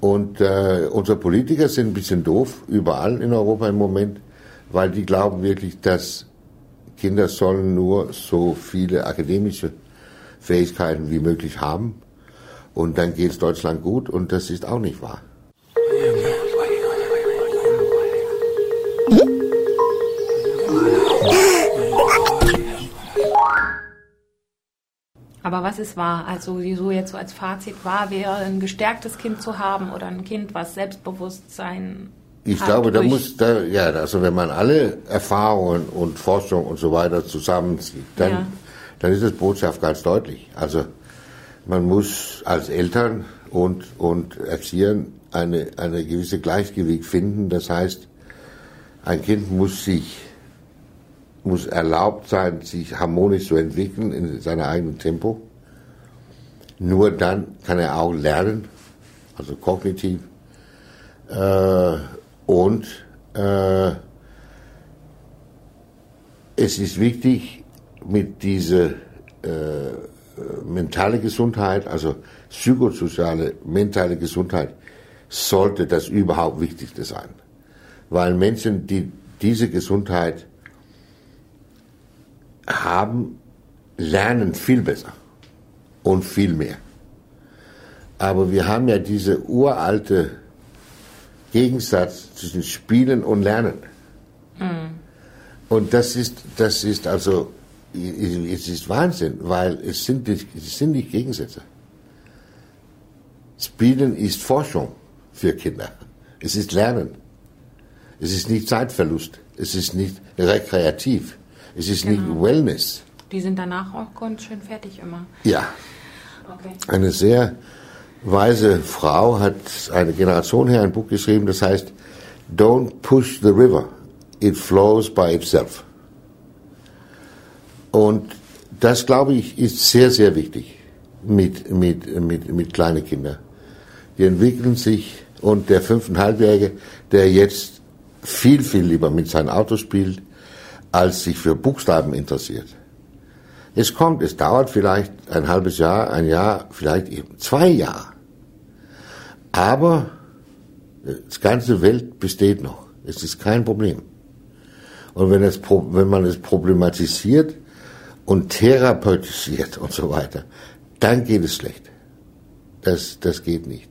Und äh, unsere Politiker sind ein bisschen doof, überall in Europa im Moment, weil die glauben wirklich, dass Kinder sollen nur so viele akademische Fähigkeiten wie möglich haben und dann geht es Deutschland gut und das ist auch nicht wahr. Aber was ist wahr? Also so jetzt so als Fazit wahr wäre, ein gestärktes Kind zu haben oder ein Kind, was Selbstbewusstsein ich glaube, da muss, da, ja, also wenn man alle Erfahrungen und Forschung und so weiter zusammenzieht, dann, ja. dann ist das Botschaft ganz deutlich. Also man muss als Eltern und, und Erziehern eine, eine gewisse Gleichgewicht finden. Das heißt, ein Kind muss sich muss erlaubt sein, sich harmonisch zu entwickeln in seinem eigenen Tempo. Nur dann kann er auch lernen, also kognitiv. Äh, und äh, es ist wichtig, mit dieser äh, mentale Gesundheit, also psychosoziale mentale Gesundheit, sollte das überhaupt Wichtigste sein. Weil Menschen, die diese Gesundheit haben, lernen viel besser und viel mehr. Aber wir haben ja diese uralte Gegensatz zwischen Spielen und Lernen. Mhm. Und das ist, das ist also, es ist Wahnsinn, weil es sind, nicht, es sind nicht Gegensätze. Spielen ist Forschung für Kinder. Es ist Lernen. Es ist nicht Zeitverlust. Es ist nicht rekreativ. Es ist genau. nicht Wellness. Die sind danach auch ganz schön fertig immer. Ja. Okay. Eine sehr weise Frau hat eine Generation her ein Buch geschrieben, das heißt Don't push the river, it flows by itself. Und das, glaube ich, ist sehr, sehr wichtig mit, mit, mit, mit kleinen Kindern. Die entwickeln sich und der fünfeinhalbjährige, der jetzt viel, viel lieber mit seinem Auto spielt, als sich für Buchstaben interessiert. Es kommt, es dauert vielleicht ein halbes Jahr, ein Jahr, vielleicht eben zwei Jahre. Aber die ganze Welt besteht noch. Es ist kein Problem. Und wenn, es, wenn man es problematisiert und therapeutisiert und so weiter, dann geht es schlecht. Das, das geht nicht.